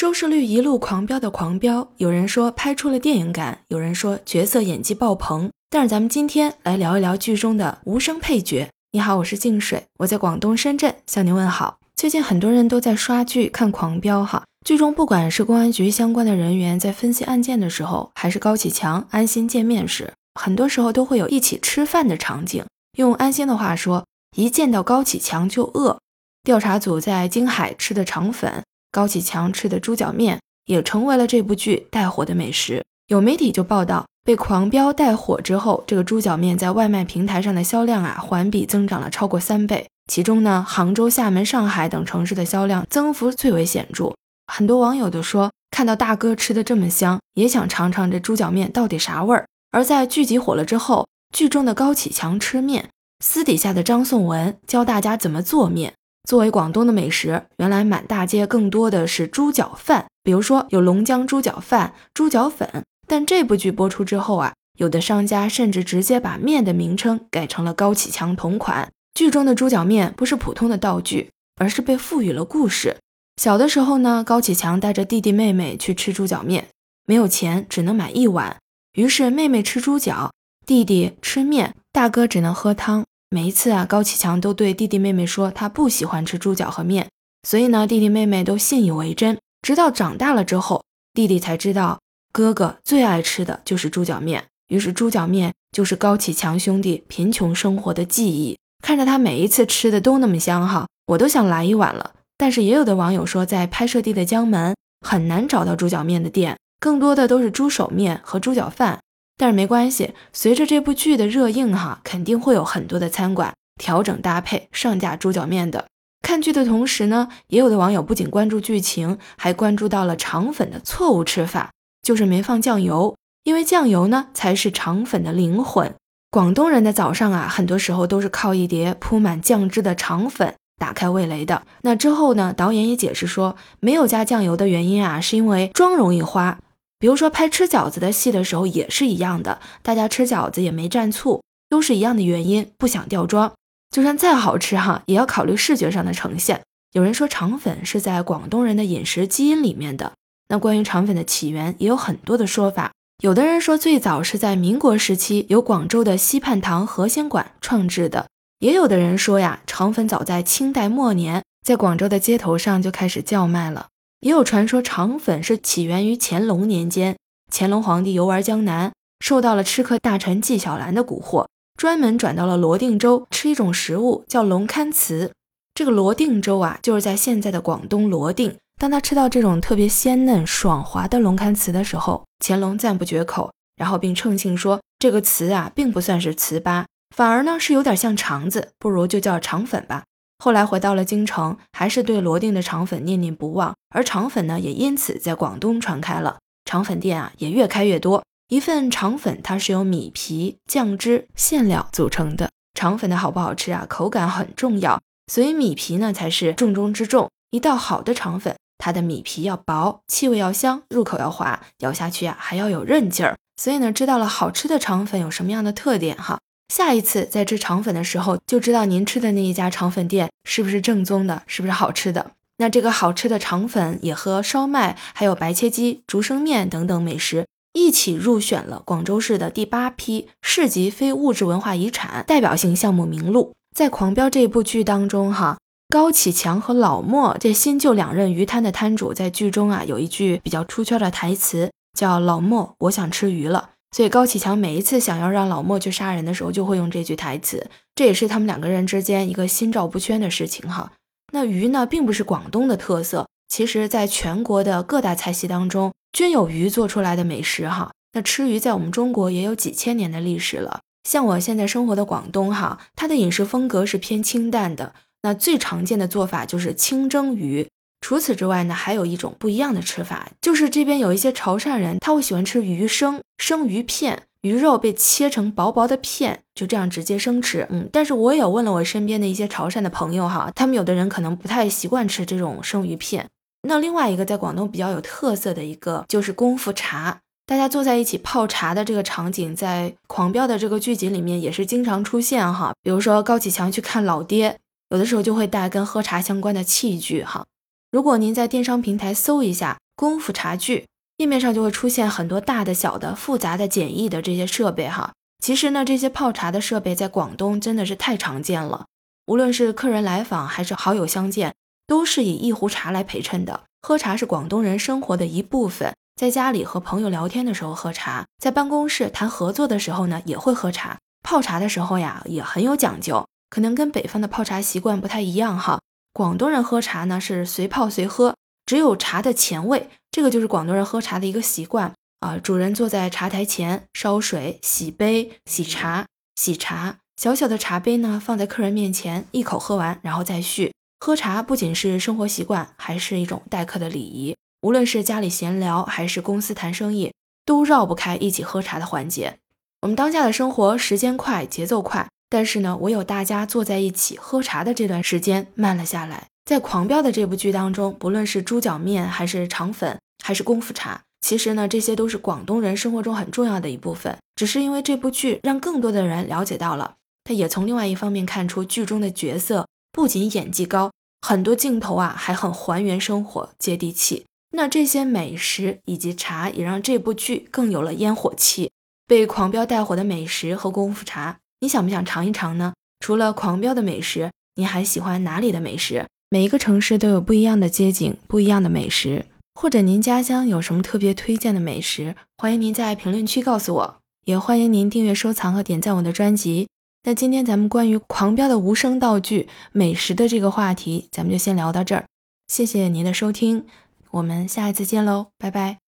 收视率一路狂飙的狂飙，有人说拍出了电影感，有人说角色演技爆棚。但是咱们今天来聊一聊剧中的无声配角。你好，我是静水，我在广东深圳向您问好。最近很多人都在刷剧看狂飙哈，剧中不管是公安局相关的人员在分析案件的时候，还是高启强、安心见面时，很多时候都会有一起吃饭的场景。用安心的话说，一见到高启强就饿。调查组在京海吃的肠粉。高启强吃的猪脚面也成为了这部剧带火的美食。有媒体就报道，被狂飙带火之后，这个猪脚面在外卖平台上的销量啊，环比增长了超过三倍。其中呢，杭州、厦门、上海等城市的销量增幅最为显著。很多网友都说，看到大哥吃的这么香，也想尝尝这猪脚面到底啥味儿。而在剧集火了之后，剧中的高启强吃面，私底下的张颂文教大家怎么做面。作为广东的美食，原来满大街更多的是猪脚饭，比如说有龙江猪脚饭、猪脚粉。但这部剧播出之后啊，有的商家甚至直接把面的名称改成了高启强同款。剧中的猪脚面不是普通的道具，而是被赋予了故事。小的时候呢，高启强带着弟弟妹妹去吃猪脚面，没有钱，只能买一碗。于是妹妹吃猪脚，弟弟吃面，大哥只能喝汤。每一次啊，高启强都对弟弟妹妹说他不喜欢吃猪脚和面，所以呢，弟弟妹妹都信以为真。直到长大了之后，弟弟才知道哥哥最爱吃的就是猪脚面，于是猪脚面就是高启强兄弟贫穷生活的记忆。看着他每一次吃的都那么香哈，我都想来一碗了。但是也有的网友说，在拍摄地的江门很难找到猪脚面的店，更多的都是猪手面和猪脚饭。但是没关系，随着这部剧的热映，哈，肯定会有很多的餐馆调整搭配上架猪脚面的。看剧的同时呢，也有的网友不仅关注剧情，还关注到了肠粉的错误吃法，就是没放酱油，因为酱油呢才是肠粉的灵魂。广东人的早上啊，很多时候都是靠一碟铺满酱汁的肠粉打开味蕾的。那之后呢，导演也解释说，没有加酱油的原因啊，是因为妆容易花。比如说拍吃饺子的戏的时候也是一样的，大家吃饺子也没蘸醋，都是一样的原因，不想掉妆。就算再好吃哈，也要考虑视觉上的呈现。有人说肠粉是在广东人的饮食基因里面的，那关于肠粉的起源也有很多的说法。有的人说最早是在民国时期由广州的西泮堂河鲜馆创制的，也有的人说呀，肠粉早在清代末年在广州的街头上就开始叫卖了。也有传说，肠粉是起源于乾隆年间，乾隆皇帝游玩江南，受到了吃客大臣纪晓岚的蛊惑，专门转到了罗定州吃一种食物，叫龙龛糍。这个罗定州啊，就是在现在的广东罗定。当他吃到这种特别鲜嫩爽滑的龙龛糍的时候，乾隆赞不绝口，然后并称庆说，这个糍啊，并不算是糍粑，反而呢是有点像肠子，不如就叫肠粉吧。后来回到了京城，还是对罗定的肠粉念念不忘，而肠粉呢，也因此在广东传开了。肠粉店啊，也越开越多。一份肠粉，它是由米皮、酱汁、馅料组成的。肠粉的好不好吃啊，口感很重要，所以米皮呢才是重中之重。一道好的肠粉，它的米皮要薄，气味要香，入口要滑，咬下去啊还要有韧劲儿。所以呢，知道了好吃的肠粉有什么样的特点哈。下一次在吃肠粉的时候，就知道您吃的那一家肠粉店是不是正宗的，是不是好吃的。那这个好吃的肠粉也和烧麦、还有白切鸡、竹升面等等美食一起入选了广州市的第八批市级非物质文化遗产代表性项目名录。在《狂飙》这部剧当中，哈，高启强和老莫这新旧两任鱼摊的摊主在剧中啊有一句比较出圈的台词，叫“老莫，我想吃鱼了”。所以高启强每一次想要让老莫去杀人的时候，就会用这句台词，这也是他们两个人之间一个心照不宣的事情哈。那鱼呢，并不是广东的特色，其实在全国的各大菜系当中均有鱼做出来的美食哈。那吃鱼在我们中国也有几千年的历史了。像我现在生活的广东哈，它的饮食风格是偏清淡的，那最常见的做法就是清蒸鱼。除此之外呢，还有一种不一样的吃法，就是这边有一些潮汕人，他会喜欢吃鱼生生鱼片，鱼肉被切成薄薄的片，就这样直接生吃。嗯，但是我也问了我身边的一些潮汕的朋友哈，他们有的人可能不太习惯吃这种生鱼片。那另外一个在广东比较有特色的一个就是功夫茶，大家坐在一起泡茶的这个场景，在狂飙的这个剧集里面也是经常出现哈。比如说高启强去看老爹，有的时候就会带跟喝茶相关的器具哈。如果您在电商平台搜一下“功夫茶具，页面上就会出现很多大的、小的、复杂的、简易的这些设备哈。其实呢，这些泡茶的设备在广东真的是太常见了，无论是客人来访还是好友相见，都是以一壶茶来陪衬的。喝茶是广东人生活的一部分，在家里和朋友聊天的时候喝茶，在办公室谈合作的时候呢，也会喝茶。泡茶的时候呀，也很有讲究，可能跟北方的泡茶习惯不太一样哈。广东人喝茶呢是随泡随喝，只有茶的前味，这个就是广东人喝茶的一个习惯啊。主人坐在茶台前烧水、洗杯、洗茶、洗茶，小小的茶杯呢放在客人面前，一口喝完，然后再续。喝茶不仅是生活习惯，还是一种待客的礼仪。无论是家里闲聊，还是公司谈生意，都绕不开一起喝茶的环节。我们当下的生活时间快，节奏快，但是呢，唯有大家坐在一起喝茶的这段时间慢了下来。在《狂飙》的这部剧当中，不论是猪脚面，还是肠粉，还是功夫茶，其实呢，这些都是广东人生活中很重要的一部分。只是因为这部剧让更多的人了解到了，他也从另外一方面看出剧中的角色不仅演技高，很多镜头啊还很还原生活，接地气。那这些美食以及茶也让这部剧更有了烟火气。被狂飙带火的美食和功夫茶，你想不想尝一尝呢？除了狂飙的美食，你还喜欢哪里的美食？每一个城市都有不一样的街景，不一样的美食，或者您家乡有什么特别推荐的美食？欢迎您在评论区告诉我，也欢迎您订阅、收藏和点赞我的专辑。那今天咱们关于狂飙的无声道具美食的这个话题，咱们就先聊到这儿。谢谢您的收听，我们下一次见喽，拜拜。